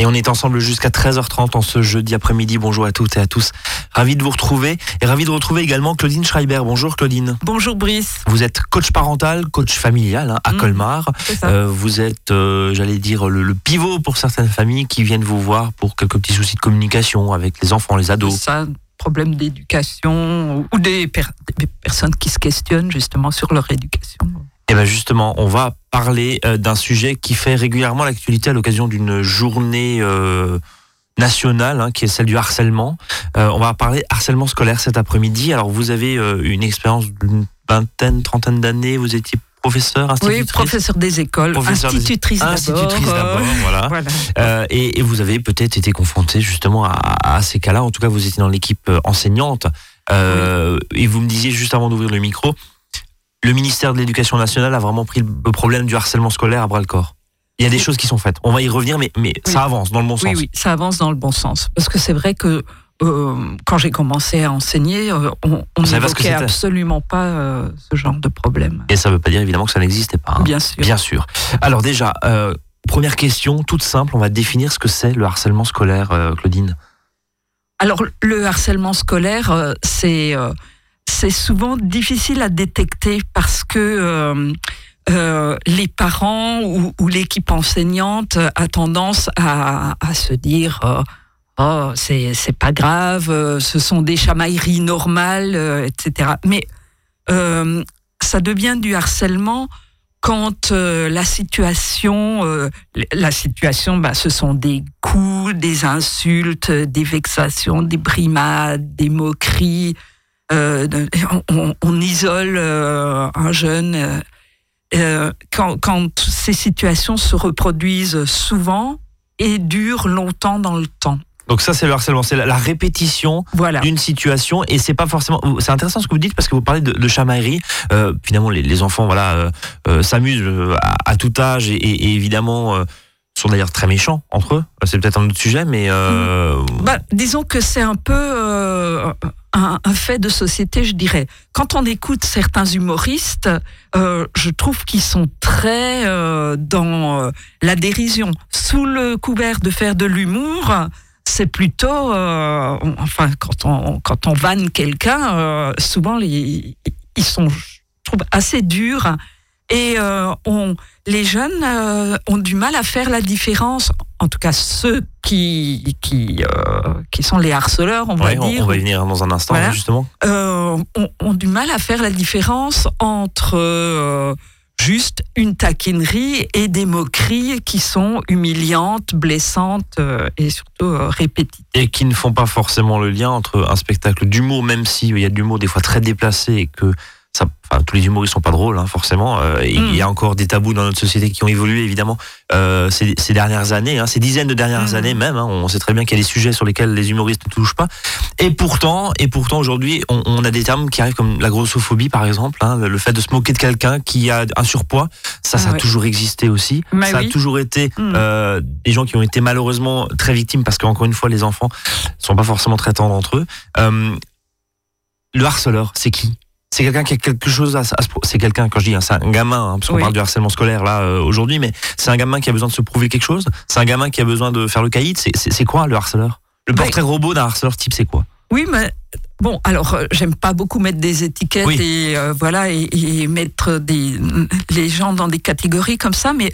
Et on est ensemble jusqu'à 13h30 en ce jeudi après-midi. Bonjour à toutes et à tous. Ravi de vous retrouver et ravi de retrouver également Claudine Schreiber. Bonjour Claudine. Bonjour Brice. Vous êtes coach parental, coach familial hein, à Mmh, Colmar. Euh, vous êtes, euh, j'allais dire, le, le pivot pour certaines familles qui viennent vous voir pour quelques petits soucis de communication avec les enfants, les ados. ça, problème d'éducation ou- ou des, per- des personnes qui se questionnent justement sur leur éducation. Et bien justement, on va parler euh, d'un sujet qui fait régulièrement l'actualité à l'occasion d'une journée euh, nationale, hein, qui est celle du harcèlement. Euh, on va parler harcèlement scolaire cet après-midi. Alors vous avez euh, une expérience d'une vingtaine, trentaine d'années, vous étiez professeur, Oui, institutrice professeur des écoles, Professeur institutrice d'abord. institutrice d'abord, voilà. voilà. Euh, et, et vous avez peut-être été confronté justement à, à ces cas-là. En tout cas, vous étiez dans l'équipe enseignante. Et vous me disiez juste avant d'ouvrir le micro, le ministère de l'Éducation nationale a vraiment pris le problème du harcèlement scolaire à bras le corps. Il y a des choses qui sont faites. On va y revenir, mais, mais Oui. ça avance dans le bon Oui, sens. oui, ça avance dans le bon sens. Parce que c'est vrai que euh, quand j'ai commencé à enseigner, euh, on n'évoquait absolument pas euh, ce genre de problème. Et ça ne veut pas dire évidemment que ça n'existait pas. hein. Bien sûr. Bien sûr. Alors déjà, euh, première question, toute simple, on va définir ce que c'est le harcèlement scolaire, Claudine. Alors, le harcèlement scolaire, c'est c'est souvent difficile à détecter parce que euh, euh, les parents ou, l'équipe enseignante a tendance à, se dire euh, oh c'est c'est pas grave, ce sont des chamailleries normales, etc. Mais ça devient du harcèlement quand la situation, la situation, bah, ce sont des coups, des insultes, des vexations, des brimades, des moqueries. Euh, on, isole euh, un jeune. euh, quand, quand ces situations se reproduisent souvent et durent longtemps dans le temps. Donc ça, c'est le harcèlement, c'est la, la répétition Voilà. d'une situation et c'est pas forcément c'est intéressant ce que vous dites parce que vous parlez de, de chamaillerie Euh, finalement les, les enfants voilà euh, euh, s'amusent à, à tout âge et, évidemment sont d'ailleurs très méchants entre eux c'est peut-être un autre sujet mais euh, Bah, disons que c'est un peu euh, un, fait de société, je dirais. Quand on écoute certains humoristes, euh, je trouve qu'ils sont très euh, dans euh, la dérision. Sous le couvert de faire de l'humour, c'est plutôt, euh, enfin, quand on quand on vanne quelqu'un, euh, souvent ils sont, je trouve, assez durs. Et euh, on, les jeunes euh, ont du mal à faire la différence, en tout cas ceux qui, qui, euh, qui sont les harceleurs, on ouais, va on, dire, on va y venir dans un instant Voilà. justement ont, ont du mal à faire la différence entre juste une taquinerie et des moqueries qui sont humiliantes, blessantes euh, et surtout euh, répétitives. et qui ne font pas forcément le lien entre un spectacle d'humour même si il y a de l'humour des fois très déplacé et que ça, enfin, tous les humoristes sont pas drôles hein, forcément euh, il y a encore des tabous dans notre société qui ont évolué évidemment euh, ces, ces dernières années hein, ces dizaines de dernières Mm. années même hein, on sait très bien qu'il y a des sujets sur lesquels les humoristes ne touchent pas et pourtant et pourtant aujourd'hui on, on a des termes qui arrivent comme la grossophobie par exemple le, fait de se moquer de quelqu'un qui a un surpoids ça ça Ah a ouais. toujours existé aussi Mais ça a toujours été Mm. euh, des gens qui ont été malheureusement très victimes parce qu'encore une fois les enfants sont pas forcément très tendres entre eux. Le harceleur, c'est qui? C'est quelqu'un qui a quelque chose à, c'est quelqu'un quand je dis hein, c'est un gamin hein, parce qu'on Oui. parle du harcèlement scolaire là euh, aujourd'hui mais c'est un gamin qui a besoin de se prouver quelque chose, c'est un gamin qui a besoin de faire le caïd, c'est quoi le harceleur? Le Oui. portrait robot d'un harceleur type c'est quoi? Oui, mais bon, alors euh, j'aime pas beaucoup mettre des étiquettes Oui. et euh, voilà et, et mettre des les gens dans des catégories comme ça, mais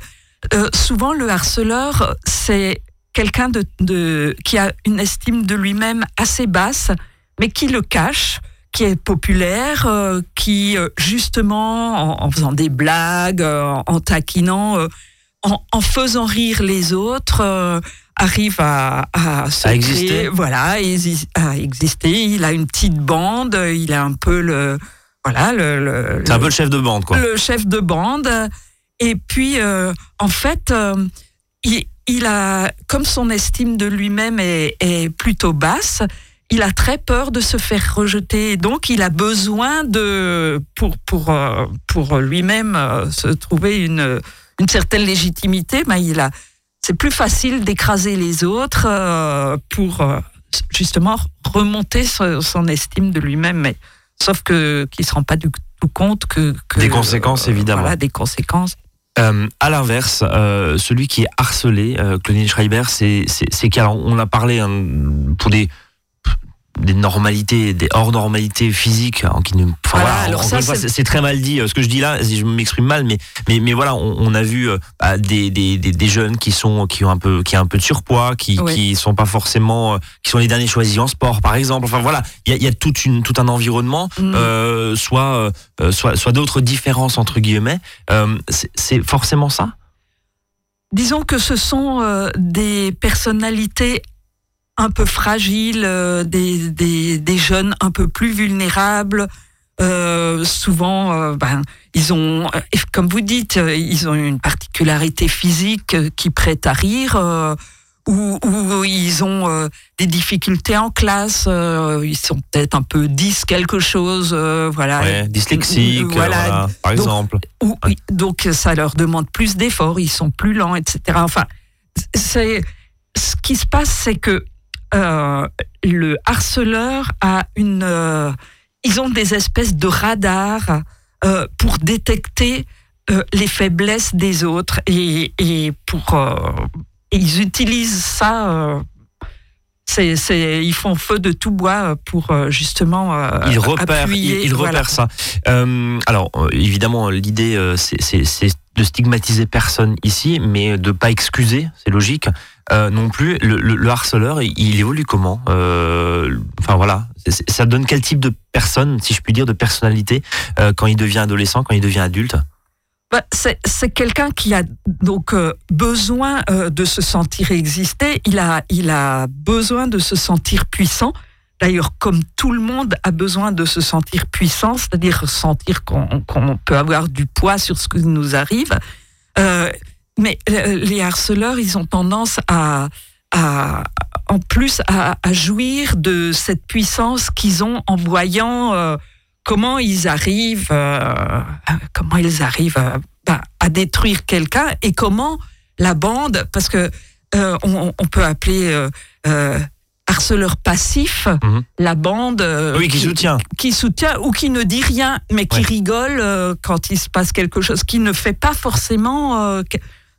souvent le harceleur c'est quelqu'un de, de qui a une estime de lui-même assez basse, mais qui le cache qui est populaire, euh, qui euh, justement en, en faisant des blagues, euh, en taquinant, en, en faisant rire les autres, arrive à, à, se À exister. créer- voilà, à exister. Il a une petite bande, il a un peu le, voilà, le, le- C'est un peu le chef de bande quoi. le chef de bande. Et puis, euh, en fait, euh, il, il a, comme son estime de lui-même est, est plutôt basse, il a très peur de se faire rejeter. Donc, il a besoin de, pour, pour, euh, pour lui-même euh, se trouver une, une certaine légitimité, ben, il a, c'est plus facile d'écraser les autres euh, pour justement remonter son, son estime de lui-même. Mais sauf que qu'il se rend pas du tout compte que, que Des conséquences, évidemment. Voilà, des conséquences. Euh, à l'inverse, euh, celui qui est harcelé, Claudine Schreiber, c'est c'est on a parlé hein, pour des des normalités, des hors normalités physiques, hein, qui ne. Enfin, voilà, alors ça, c'est très mal dit. Euh, ce que je dis là, je m'exprime mal, mais mais mais voilà, on, on a vu euh, bah, des, des, des, jeunes qui sont qui ont un peu qui ont un peu de surpoids, qui qui sont pas forcément, euh, qui sont les derniers choisis en sport, par exemple. Enfin voilà, il y a, y a toute une tout un environnement, mm. euh, soit soit soit d'autres différences entre guillemets. Euh, c'est forcément ça? Disons que ce sont des personnalités un peu fragiles, euh, des, des, des, jeunes un peu plus vulnérables. Euh, souvent, euh, ben, ils ont, comme vous dites, ils ont une particularité physique qui prête à rire, ou, ou, ils ont des difficultés en classe, ils sont peut-être un peu 10 quelque chose, voilà. Ouais, dyslexiques, voilà, par exemple. donc ça leur demande plus d'efforts, ils sont plus lents, etc. Enfin, c'est ce qui se passe, c'est que euh, le harceleur a une, euh, ils ont des espèces de radars euh, pour détecter les faiblesses des autres et, et pour ils utilisent ça. ils font feu de tout bois pour justement ils repèrent, ils, repèrent ça. alors évidemment, l'idée c'est de stigmatiser personne ici, mais de pas excuser, c'est logique. Euh, non plus. Le, harceleur, il, évolue comment euh, Enfin voilà, ça donne quel type de personne, si je puis dire, de personnalité euh, quand il devient adolescent, quand il devient adulte? Bah, c'est quelqu'un qui a donc besoin de se sentir exister. Il a, il a besoin de se sentir puissant. D'ailleurs, comme tout le monde a besoin de se sentir puissant, c'est-à-dire sentir qu'on peut avoir du poids sur ce qui nous arrive. Mais euh, les harceleurs, ils ont tendance à, à en plus, à, à, jouir de cette puissance qu'ils ont en voyant euh, comment ils arrivent, euh, comment ils arrivent bah, à détruire quelqu'un et comment la bande, parce que on, on, peut appeler harceleur passif, mhm. la bande oui, qui, soutient, qui soutient ou qui ne dit rien, mais qui rigole quand il se passe quelque chose, qui ne fait pas forcément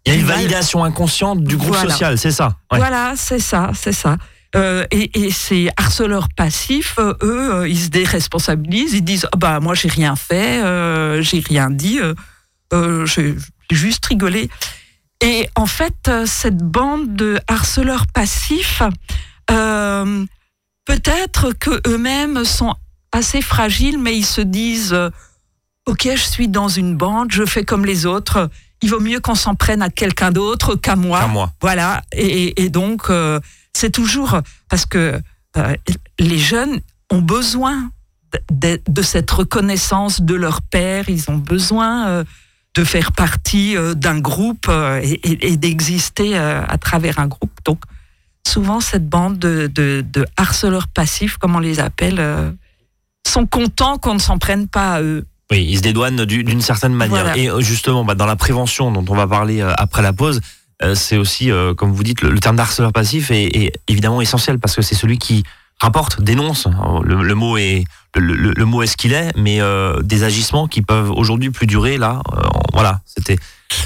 il y a une validation inconsciente du groupe social, c'est ça Voilà, c'est ça, c'est ça. Euh, et, et, ces harceleurs passifs, euh, eux, euh, ils se déresponsabilisent, ils disent ah bah moi j'ai rien fait, euh, j'ai rien dit, euh, j'ai juste rigolé. Et en fait, cette bande de harceleurs passifs, peut-être que eux-mêmes sont assez fragiles, mais ils se disent ok, je suis dans une bande, je fais comme les autres il vaut mieux qu'on s'en prenne à quelqu'un d'autre qu'à moi. moi. Voilà. Et, donc, euh, c'est toujours parce que euh, les jeunes ont besoin de, cette reconnaissance de leur père. Ils ont besoin euh, de faire partie d'un groupe et, d'exister à travers un groupe. Donc, souvent, cette bande de, de harceleurs passifs, comme on les appelle, sont contents qu'on ne s'en prenne pas à eux. Oui, ils se dédouanent d'une certaine manière. Et euh, justement, bah, dans la prévention dont on va parler euh, après la pause, euh, c'est aussi, comme vous dites, le, terme d'harceleur passif est, évidemment essentiel parce que c'est celui qui rapporte, dénonce. Le, mot est le, mot est ce qu'il est, mais des agissements qui peuvent aujourd'hui plus durer. Là, voilà, c'était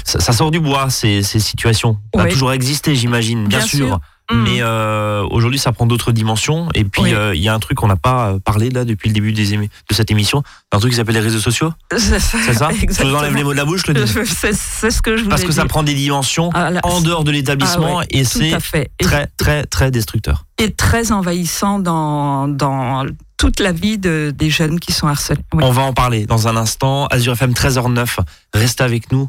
ça, sort du bois ces, ces situations. Ça a toujours existé, j'imagine, bien, sûr. Mm. Mais euh, aujourd'hui, ça prend d'autres dimensions. Et puis, euh, il y a un truc qu'on n'a pas parlé là depuis le début des de cette émission, un truc qui s'appelle les réseaux sociaux. C'est ça Je vous enlève les mots de la bouche, le C'est ce que je Parce que ça prend des dimensions ah, en dehors de l'établissement ah et c'est très, très, très destructeur. Et très envahissant dans, dans toute la vie de, des jeunes qui sont harcelés. On va en parler dans un instant. Azure FM 13h09. Restez avec nous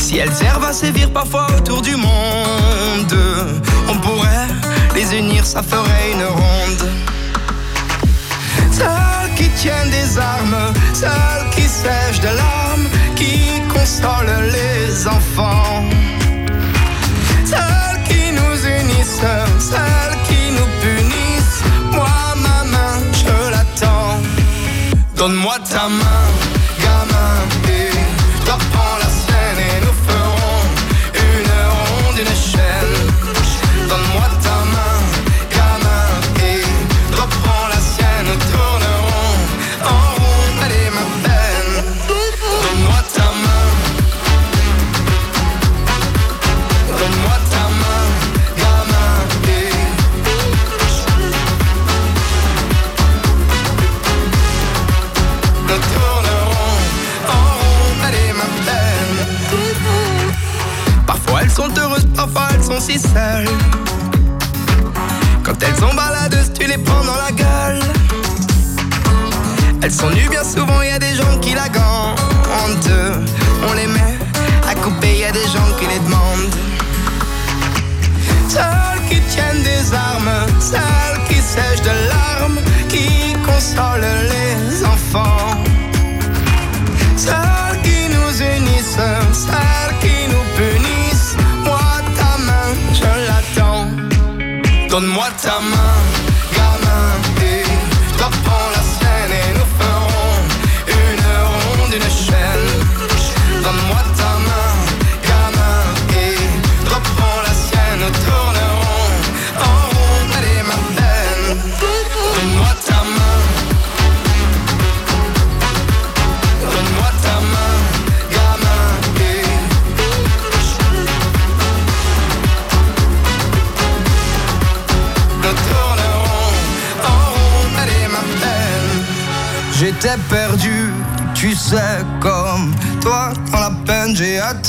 Si elles servent à sévir parfois autour du monde, on pourrait les unir, ça ferait une ronde. Celles qui tiennent des armes, celles qui sèchent de larmes, qui consolent les enfants. Celles qui nous unissent, celles qui nous punissent. Moi, ma main, je l'attends. Donne-moi ta main, gamin, et toi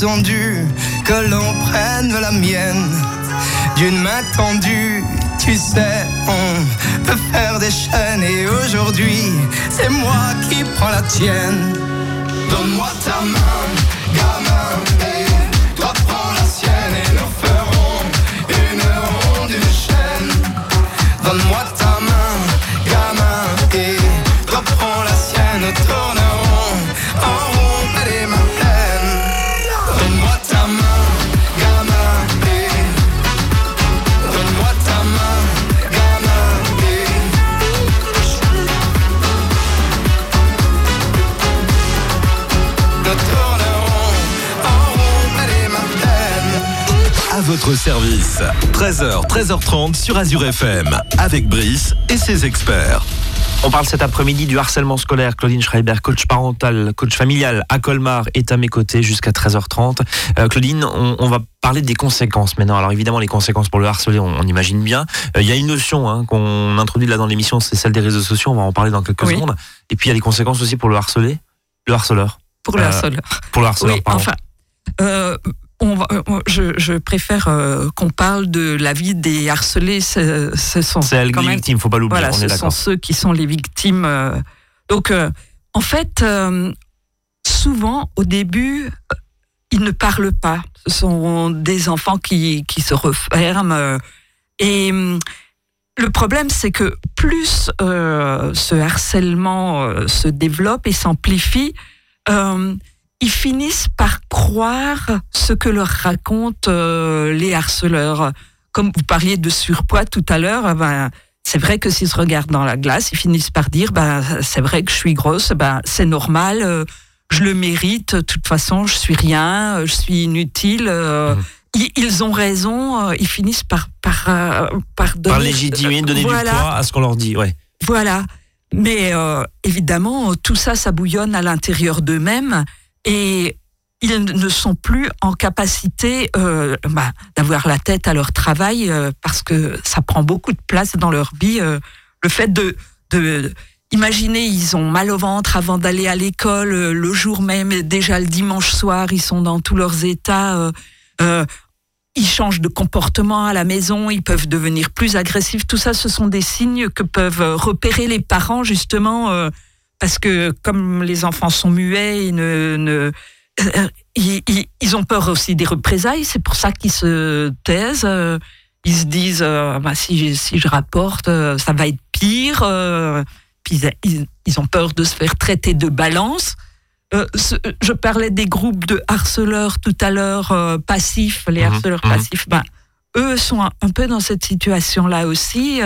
que l'on prenne la mienne d'une main tendue. Tu sais, on peut faire des chaînes et aujourd'hui, c'est moi qui prends la tienne. Donne-moi ta main, À votre service, 13h, 13h30 sur Azure FM, avec Brice et ses experts. On parle cet après-midi du harcèlement scolaire. Claudine Schreiber, coach parental, coach familial à Colmar, est à mes côtés jusqu'à 13h30. Euh, Claudine, on, on va parler des conséquences maintenant. Alors évidemment, les conséquences pour le harcelé, on, on imagine bien. Euh, Il y a une notion hein, qu'on introduit là dans l'émission, c'est celle des réseaux sociaux. On va en parler dans quelques Oui. secondes. Et puis il y a les conséquences aussi pour le harcelé, le harceleur. Pour le Euh, harceleur. Pour le harceleur, Oui, pardon. enfin, euh, on va- euh, je, je préfère euh, qu'on parle de la vie des harcelés. Ce, ce sont quand les même victimes, faut pas l'oublier. Voilà, ce sont ceux qui sont les victimes. euh. Donc, euh, en fait, souvent, au début, ils ne parlent pas. Ce sont des enfants qui, qui se referment. et hum, le problème, c'est que plus ce harcèlement se développe et s'amplifie, ils finissent par croire ce que leur racontent euh, les harceleurs. Comme vous parliez de surpoids tout à l'heure, eh ben, c'est vrai que s'ils se regardent dans la glace, ils finissent par dire ben, c'est vrai que je suis grosse, ben, c'est normal, euh, je le mérite, de toute façon, je suis rien, euh, je suis inutile. Mhm. ils, ils ont raison, ils finissent par, par, par donner. Par légitimer, donner Voilà. du poids à ce qu'on leur dit. Ouais. Voilà. Mais évidemment, tout ça, ça bouillonne à l'intérieur d'eux-mêmes et ils ne sont plus en capacité euh, bah, d'avoir la tête à leur travail euh, parce que ça prend beaucoup de place dans leur vie. euh, le fait de, de imaginez, ils ont mal au ventre avant d'aller à l'école euh, le jour même, déjà le dimanche soir, ils sont dans tous leurs états. euh, euh, ils changent de comportement à la maison, ils peuvent devenir plus agressifs. Tout ça, ce sont des signes que peuvent repérer les parents justement parce que comme les enfants sont muets, ils ne, ils, ont peur aussi des représailles. C'est pour ça qu'ils se taisent. Ils se disent, bah, si, si je rapporte, ça va être pire ils, ont peur de se faire traiter de balance. Euh, je parlais des groupes de harceleurs tout à l'heure, euh, passifs, les mhm, harceleurs mhm. passifs. Ben, eux sont un, peu dans cette situation-là aussi.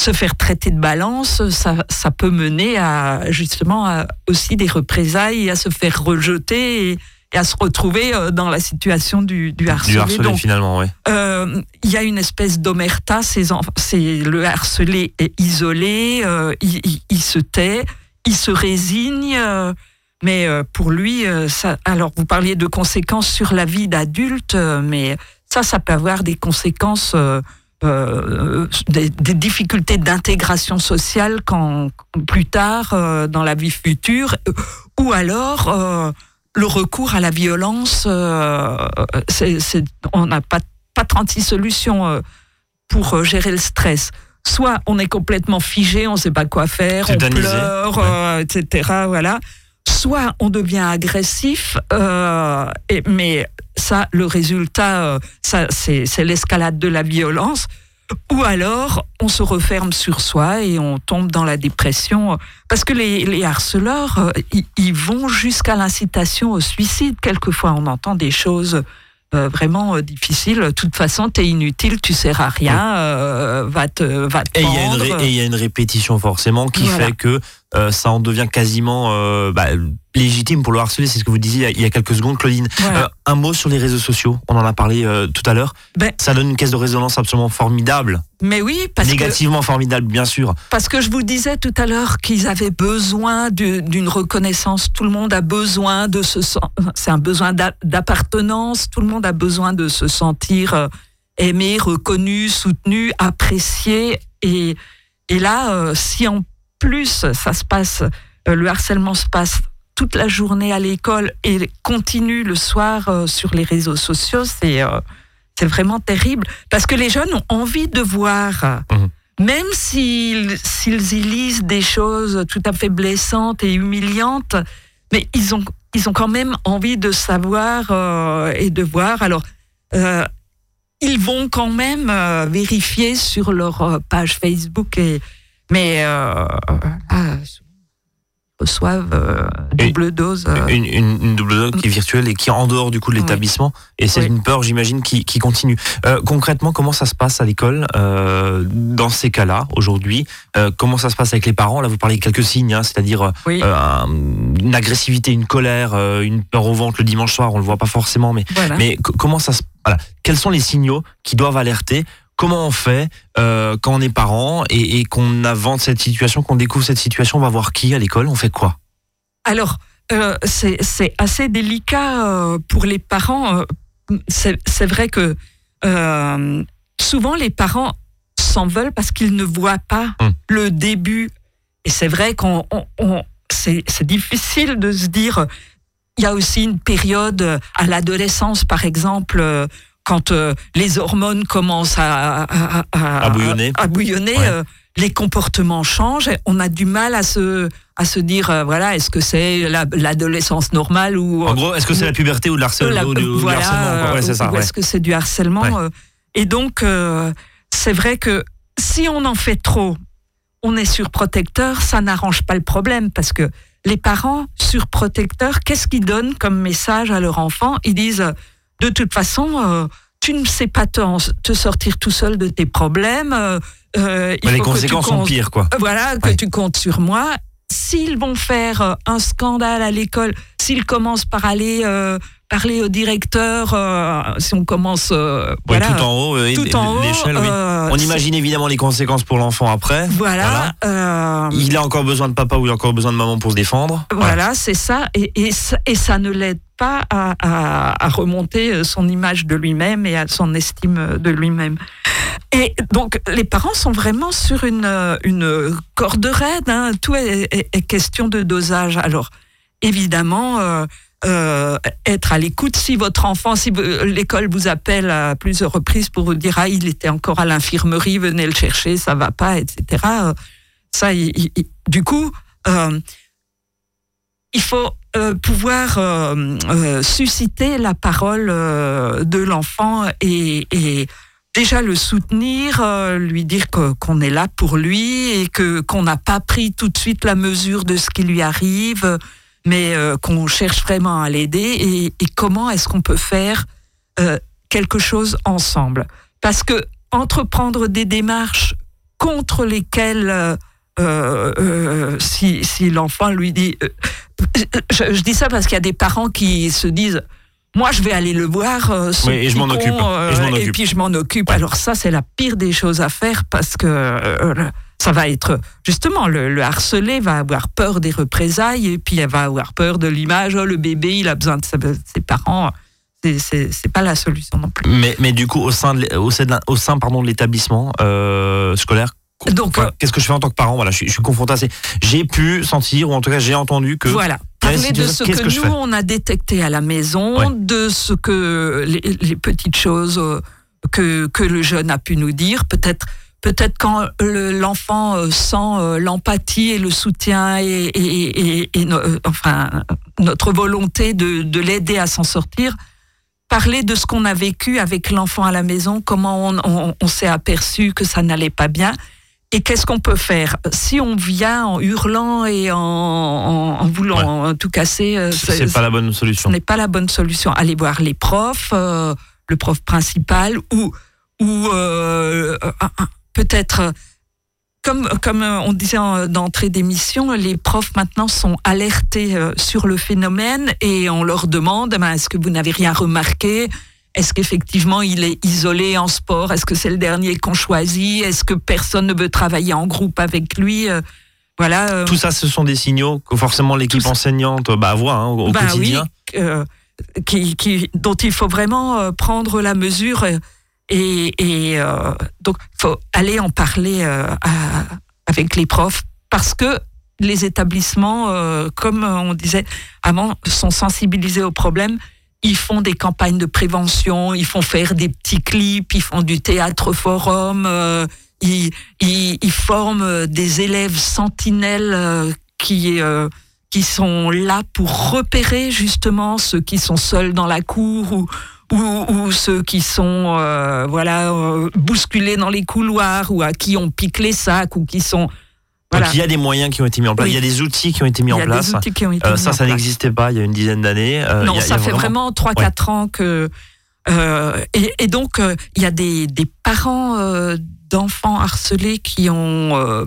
Euh, se faire traiter de balance, ça, ça peut mener à justement aussi des représailles, à se faire rejeter et, à se retrouver euh, dans la situation du, du harcelé. Du finalement, oui. Euh, il y a une espèce d'omerta, c'est le harcelé est isolé, euh, il, se tait, il se résigne, mais pour lui, ça, alors vous parliez de conséquences sur la vie d'adulte, mais ça, ça peut avoir des conséquences... des, des, difficultés d'intégration sociale quand plus tard dans la vie future, ou alors le recours à la violence, euh, on n'a pas, pas 36 solutions euh, pour euh, gérer le stress. Soit on est complètement figé, on ne sait pas quoi faire, on pleure, etc. Voilà. Soit on devient agressif, et, mais ça, le résultat, ça, c'est l'escalade de la violence ou alors on se referme sur soi et on tombe dans la dépression. Parce que les, harceleurs, euh, ils vont jusqu'à l'incitation au suicide. Quelquefois, on entend des choses euh, vraiment euh, difficiles. De toute façon, tu es inutile, tu sers à rien, va te, va te Et il y, a une répétition forcément qui fait que ça en devient quasiment bah, légitime pour le harceler, c'est ce que vous disiez il y a quelques secondes, Claudine. Euh, un mot sur les réseaux sociaux, on en a parlé euh, tout à l'heure. Ben, ça donne une caisse de résonance absolument formidable. Mais oui, parce Négativement formidable, bien sûr. Parce que je vous disais tout à l'heure qu'ils avaient besoin d'une reconnaissance. Tout le monde a besoin de se c'est un besoin d'appartenance. Tout le monde a besoin de se sentir euh, aimé, reconnu, soutenu, apprécié. Et, et là, si en plus ça se passe, le harcèlement se passe toute la journée à l'école et continue le soir euh, sur les réseaux sociaux, c'est euh, c'est vraiment terrible. Parce que les jeunes ont envie de voir, mhm. même s'ils s'ils y lisent des choses tout à fait blessantes et humiliantes, mais ils ont, ils ont quand même envie de savoir euh, et de voir. Alors, ils vont quand même vérifier sur leur page Facebook, et, mais ah, reçoivent euh, double dose. Euh. Une, double dose qui est virtuelle et qui est en dehors du coup de l'établissement. Et c'est une peur, j'imagine, qui, continue. Euh, concrètement, comment ça se passe à l'école dans ces cas-là aujourd'hui? Comment ça se passe avec les parents? Là, vous parlez de quelques signes, hein, c'est-à-dire une agressivité, une colère, une peur au ventre le dimanche soir. On le voit pas forcément, mais mais comment ça se voilà. Quels sont les signaux qui doivent alerter comment on fait euh, quand on est parent et, qu'on avance cette situation, qu'on découvre cette situation, on va voir qui à l'école, on fait quoi? Alors, euh, c'est assez délicat euh, pour les parents. C'est vrai que souvent les parents s'en veulent parce qu'ils ne voient pas hum. le début. Et c'est vrai qu'on c'est difficile de se dire. Il y a aussi une période à l'adolescence, par exemple, quand euh, les hormones commencent à, à, bouillonner, à bouillonner euh, les comportements changent. On a du mal à se, à se dire, euh, voilà, est-ce que c'est l'adolescence normale ou... En gros, est-ce que c'est la puberté ou le harcèlement, ou, ou est-ce que c'est du harcèlement Et donc, c'est vrai que si on en fait trop, on est surprotecteur, ça n'arrange pas le problème parce que les parents surprotecteurs, qu'est-ce qu'ils donnent comme message à leur enfant? Ils disent de toute façon, euh, tu ne sais pas te, sortir tout seul de tes problèmes. Euh, euh, les conséquences sont pires, quoi. Voilà, que tu comptes sur moi. S'ils vont faire un scandale à l'école, s'ils commencent par aller parler au directeur, si on commence voilà, tout en haut, tout en l'échelle, on imagine évidemment les conséquences pour l'enfant après. Voilà. il a encore besoin de papa ou il a encore besoin de maman pour se défendre. Voilà, c'est ça. Et, et, et ça ne l'aide pas à, remonter son image de lui-même et à son estime de lui-même. Et donc, les parents sont vraiment sur une, une corde raide. Hein. Tout est, question de dosage. Alors, évidemment, euh, euh, être à l'écoute. Si votre enfant, si l'école vous appelle à plusieurs reprises pour vous dire ah il était encore à l'infirmerie, venez le chercher, ça va pas, etc. Euh, ça, du coup, euh, il faut pouvoir susciter la parole de l'enfant et, déjà le soutenir, lui dire qu'on est là pour lui et que qu'on n'a pas pris tout de suite la mesure de ce qui lui arrive mais euh, qu'on cherche vraiment à l'aider et, comment est-ce qu'on peut faire euh, quelque chose ensemble. Parce que entreprendre des démarches contre lesquelles euh, si, si l'enfant lui dit, je, dis ça parce qu'il y a des parents qui se disent, moi je vais aller le voir, oui, et je m'en occupe. et, puis je m'en occupe. Alors ça c'est la pire des choses à faire parce que ça va être justement le, harcelé va avoir peur des représailles et puis elle va avoir peur de l'image. Oh, le bébé, il a besoin de ses parents. C'est pas la solution non plus. Mais, mais du coup, au sein de, au sein, au sein pardon de l'établissement euh, scolaire, euh, qu'est-ce que je fais en tant que parent? Voilà, je suis, je suis confronté à ces. J'ai pu sentir, ou en tout cas, j'ai entendu que. Voilà. Parler de ce que, nous, on a détecté à la maison, de ce que les, petites choses euh, que, que le jeune a pu nous dire, peut-être peut-être quand l'enfant euh, sent euh, l'empathie et le soutien et, euh, enfin notre volonté de, l'aider à s'en sortir, parler de ce qu'on a vécu avec l'enfant à la maison, comment on, s'est aperçu que ça n'allait pas bien. Et qu'est-ce qu'on peut faire? Si on vient en hurlant et en, voulant tout casser, c'est pas la bonne solution. Ce n'est pas la bonne solution. Allez voir les profs, le prof principal ou ou peut-être comme, comme on disait d'entrée d'émission, les profs maintenant sont alertés euh, sur le phénomène et on leur demande ben, est-ce que vous n'avez rien remarqué? Est-ce qu'effectivement il est isolé en sport? Est-ce que c'est le dernier qu'on choisit? Est-ce que personne ne veut travailler en groupe avec lui? Euh, voilà. Euh. Tout ça, ce sont des signaux que forcément l'équipe enseignante bah, voit hein, au, ben quotidien. qui, qui, dont il faut vraiment prendre la mesure et, et euh, donc, il faut aller en parler euh, avec les profs parce que les établissements, euh, comme on disait avant, sont sensibilisés au problème. Ils font des campagnes de prévention, ils font faire des petits clips, ils font du théâtre forum, ils, ils, ils, forment des élèves sentinelles qui qui sont là pour repérer justement ceux qui sont seuls dans la cour ou, ou, ceux qui sont euh, voilà euh, bousculés dans les couloirs ou à qui on pique les sacs ou qui sont voilà. Donc il y a des moyens qui ont été mis en place, il y a des outils qui ont été mis en place. Euh, ça, ça n'existait pas il y a une dizaine d'années. non, ça fait vraiment 3-4 ans que. Et, et, donc, il y a des, des parents d'enfants harcelés qui ont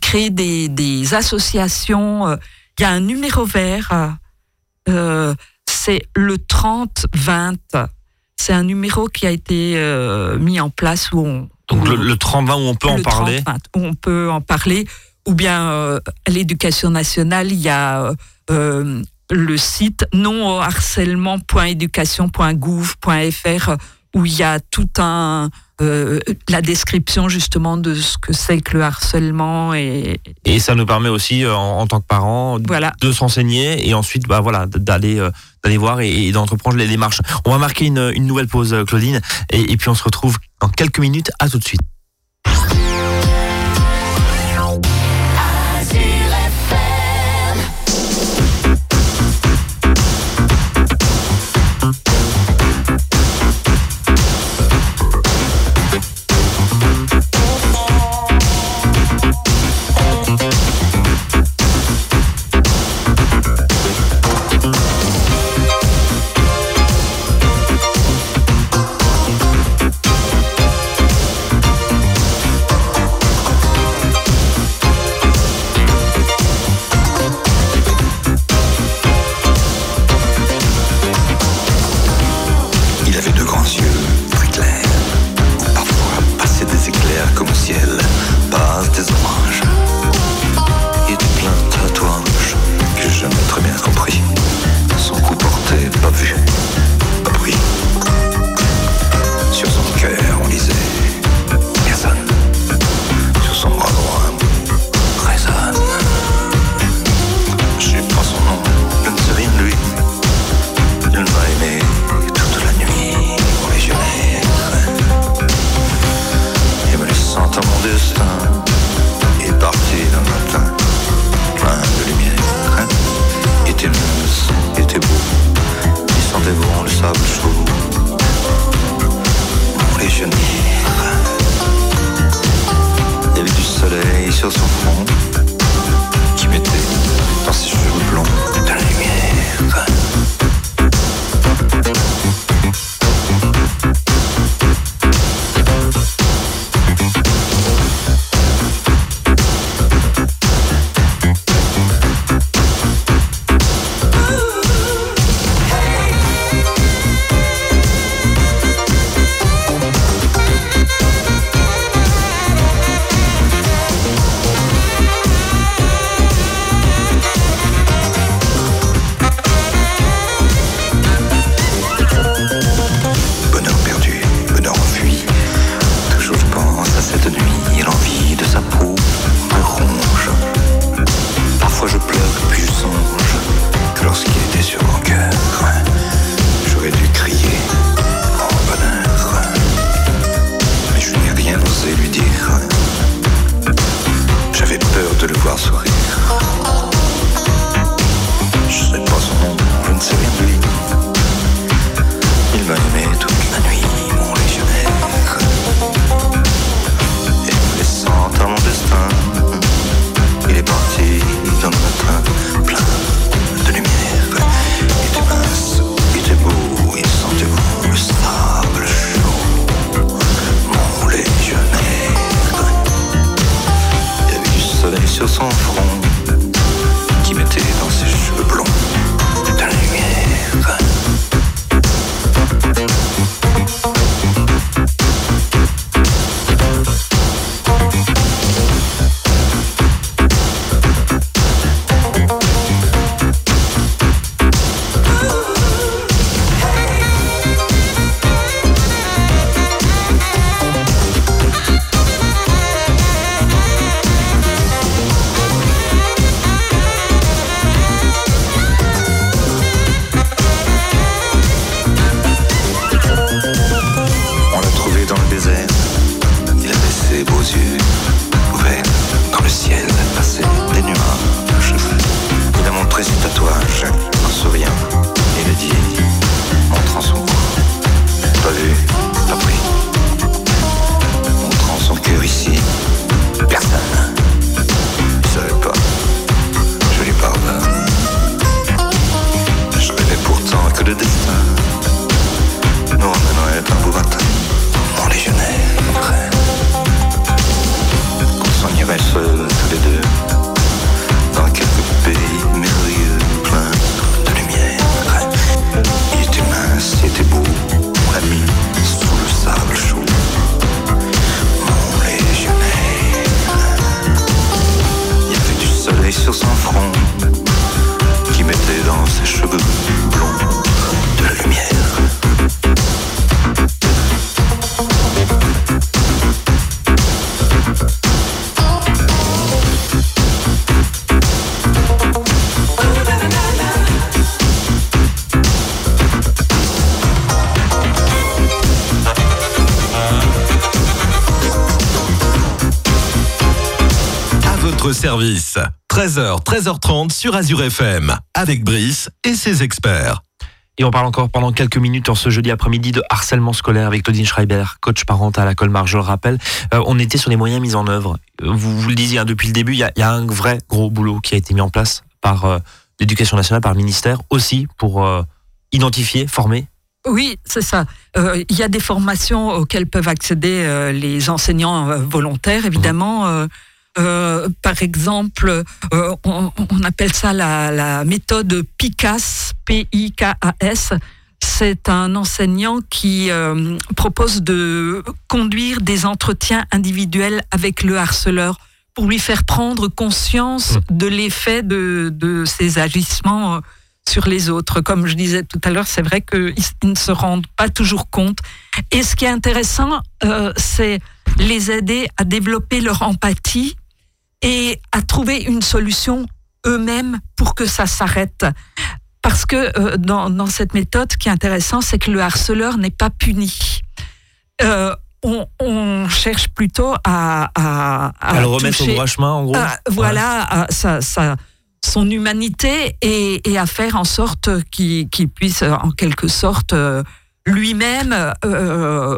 créé des, des associations. Il y a un numéro vert c'est le 30-20. C'est un numéro qui a été euh, mis en place où on. Donc le, le 30-20 où on peut en parler Où on peut en parler. Ou bien euh, à l'éducation nationale, il y a euh, le site non harcèlement.éducation.gouv.fr où il y a tout un euh, la description justement de ce que c'est que le harcèlement et et ça nous permet aussi euh, en, tant que parents de s'enseigner et ensuite bah voilà d'aller euh, d'aller voir et, d'entreprendre les démarches. On va marquer une, une nouvelle pause Claudine et, et puis on se retrouve dans quelques minutes. À tout de suite. 13h, 13h30 sur Azure FM, avec Brice et ses experts. Et on parle encore pendant quelques minutes en ce jeudi après-midi de harcèlement scolaire avec Claudine Schreiber, coach parental à Colmar, je le rappelle. Euh, on était sur les moyens mis en œuvre. Euh, vous, vous le disiez hein, depuis le début, il y, a, un vrai gros boulot qui a été mis en place par euh, l'éducation nationale, par le ministère, aussi pour identifier, former oui, c'est ça. Il y a des formations auxquelles peuvent accéder les enseignants volontaires, évidemment. Euh, par exemple, euh, on, appelle ça la, méthode PICAS, P-I-K-A-S. C'est un enseignant qui euh, propose de conduire des entretiens individuels avec le harceleur pour lui faire prendre conscience mmh. de l'effet de, de ses agissements sur les autres. Comme je disais tout à l'heure, c'est vrai qu'ils ne se rendent pas toujours compte. Et ce qui est intéressant, c'est les aider à développer leur empathie et à trouver une solution eux-mêmes pour que ça s'arrête. Parce que euh, dans, dans, cette méthode, ce qui est intéressant, c'est que le harceleur n'est pas puni. Euh, on, on, cherche plutôt à, à, à, le remettre au droit chemin, en gros. voilà, ça, ça, son humanité et, et, à faire en sorte qu'il puisse, en quelque sorte, euh, lui-même euh,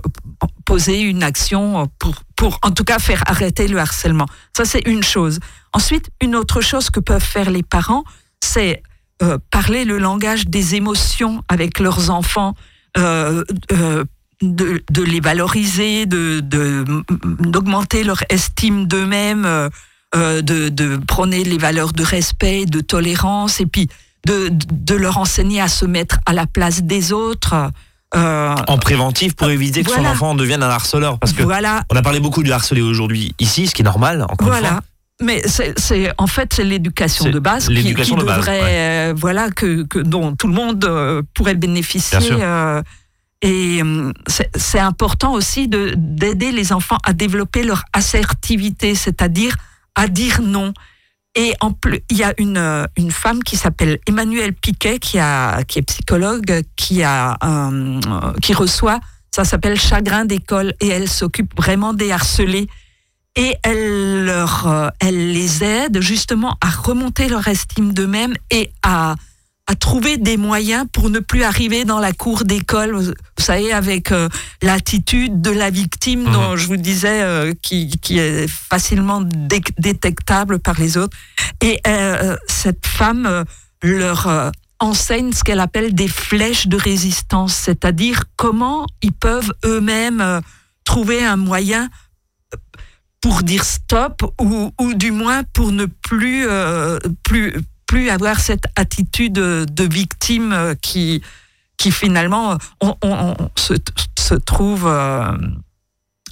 poser une action pour, pour en tout cas faire arrêter le harcèlement. Ça, c'est une chose. Ensuite, une autre chose que peuvent faire les parents, c'est euh, parler le langage des émotions avec leurs enfants, euh, euh de, les valoriser, de, d'augmenter leur estime d'eux-mêmes, de, prôner les valeurs de respect, de tolérance, et puis de leur enseigner à se mettre à la place des autres. Euh, en préventif pour éviter que son enfant devienne un harceleur. Parce que voilà. on a parlé beaucoup du harcelé aujourd'hui ici, ce qui est normal, encore voilà. une fois. Mais c'est en fait c'est l'éducation de base qui, qui devrait euh, voilà que, que, dont tout le monde euh, pourrait bénéficier et c'est important aussi de d'aider les enfants à développer leur assertivité, c'est-à-dire à dire non. Et en plus, il y a une, euh, une femme qui s'appelle Emmanuelle Piquet, qui, a, qui est psychologue, qui, a, euh, qui reçoit, ça s'appelle Chagrin d'école, et elle s'occupe vraiment des harcelés. Et elle, leur, euh, elle les aide justement à remonter leur estime d'eux-mêmes et à, à trouver des moyens pour ne plus arriver dans la cour d'école, vous savez, avec euh, l'attitude de la victime mhm. dont je vous disais, euh, qui, qui, est facilement détectable par les autres. Et euh, cette femme leur enseigne ce qu'elle appelle des flèches de résistance, c'est-à-dire comment ils peuvent eux-mêmes trouver un moyen pour dire stop ou, ou, du moins pour ne plus, plus plus avoir cette attitude de victime euh, qui, qui finalement on, se, trouve. Euh,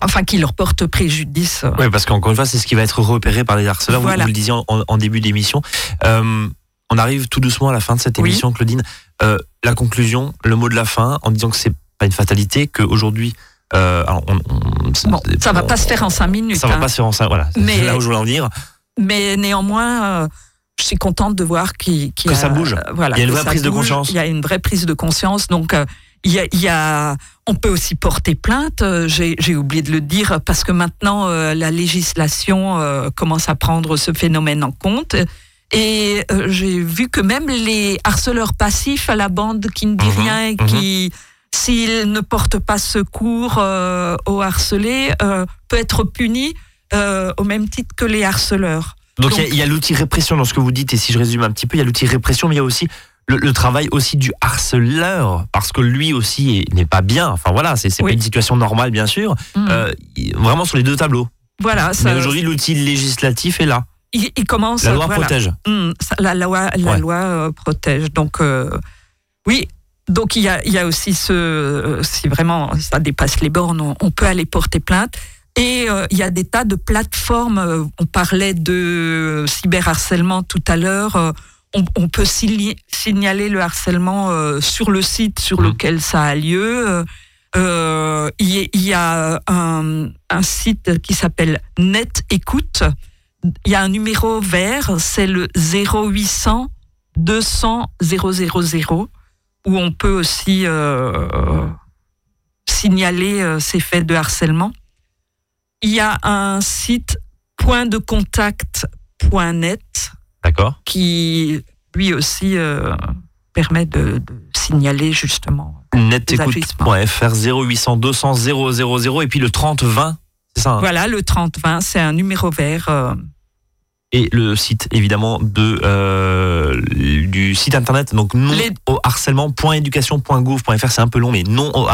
enfin, qui leur porte préjudice. Oui, parce qu'encore une fois, c'est ce qui va être repéré par les harceleurs. Vous, le disiez en, début d'émission. Euh, on arrive tout doucement à la fin de cette émission, Claudine. la conclusion, le mot de la fin, en disant que c'est pas une fatalité, qu'aujourd'hui, euh, bon, ça va pas se faire en cinq minutes. Ça va hein. pas se faire en cinq. Voilà. C'est là où je voulais en dire. Mais néanmoins, je suis contente de voir qu'il que ça bouge. Voilà, il y a une vraie prise de conscience. Il y a une vraie prise de conscience. Donc, euh, il, y a, il y a, on peut aussi porter plainte. Euh, j'ai oublié de le dire parce que maintenant euh, la législation commence à prendre ce phénomène en compte. Et j'ai vu que même les harceleurs passifs à la bande qui ne dit mhm, rien et qui, mhm. s'ils ne portent pas secours aux harcelés, peut être puni au même titre que les harceleurs. Donc il y a, l'outil répression dans ce que vous dites, et si je résume un petit peu, il y a l'outil répression, mais il y a aussi le, travail aussi du harceleur, parce que lui aussi n'est pas bien. Enfin voilà, c'est pas une situation normale, bien sûr. Mm. Euh, vraiment sur les deux tableaux. Voilà. mais aujourd'hui, l'outil législatif est là. Il, commence. La loi protège. Mm, la loi, la loi euh, protège. Donc euh, oui. Donc il y a, il y a aussi ce, si vraiment ça dépasse les bornes, on peut aller porter plainte. Et euh, il y a des tas de plateformes. Euh, on parlait de cyberharcèlement tout à l'heure. Euh, on, peut signaler le harcèlement sur le site sur mmh. lequel ça a lieu. Il y, a un, un site qui s'appelle Net Écoute. Il y a un numéro vert, c'est le 0800 200 000, où on peut aussi signaler ces faits de harcèlement il y a un site point de contact harcèlement.net D'accord. qui lui aussi euh, permet de, de signaler justement. Netécoute.fr 0800 200 000 et puis le 30 20, c'est ça hein? Voilà, le 3020, c'est un numéro vert. euh, Et le site évidemment de euh, du site internet donc non Les- au harcèlement.éducation.gouv.fr c'est un peu long mais non au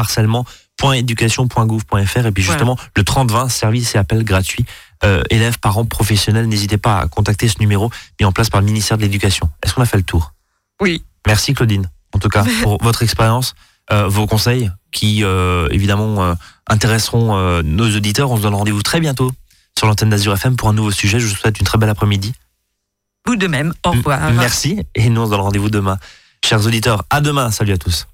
harcèlement.éducation.gouv.fr et puis Voilà. justement le 30 20 service et appel gratuit euh, élèves, parents, professionnels, n'hésitez pas à contacter ce numéro mis en place par le ministère de l'Éducation. Est-ce qu'on a fait le tour? Oui, Merci Claudine, en tout cas, pour votre expérience, euh, vos conseils qui, euh, évidemment, euh, intéresseront euh, nos auditeurs. On se donne rendez-vous très bientôt sur l'antenne d'Azur FM pour un nouveau sujet. Je vous souhaite une très belle après-midi. vous de même. Au revoir. Merci et nous on se donne rendez-vous demain. Chers auditeurs, à demain. Salut à tous.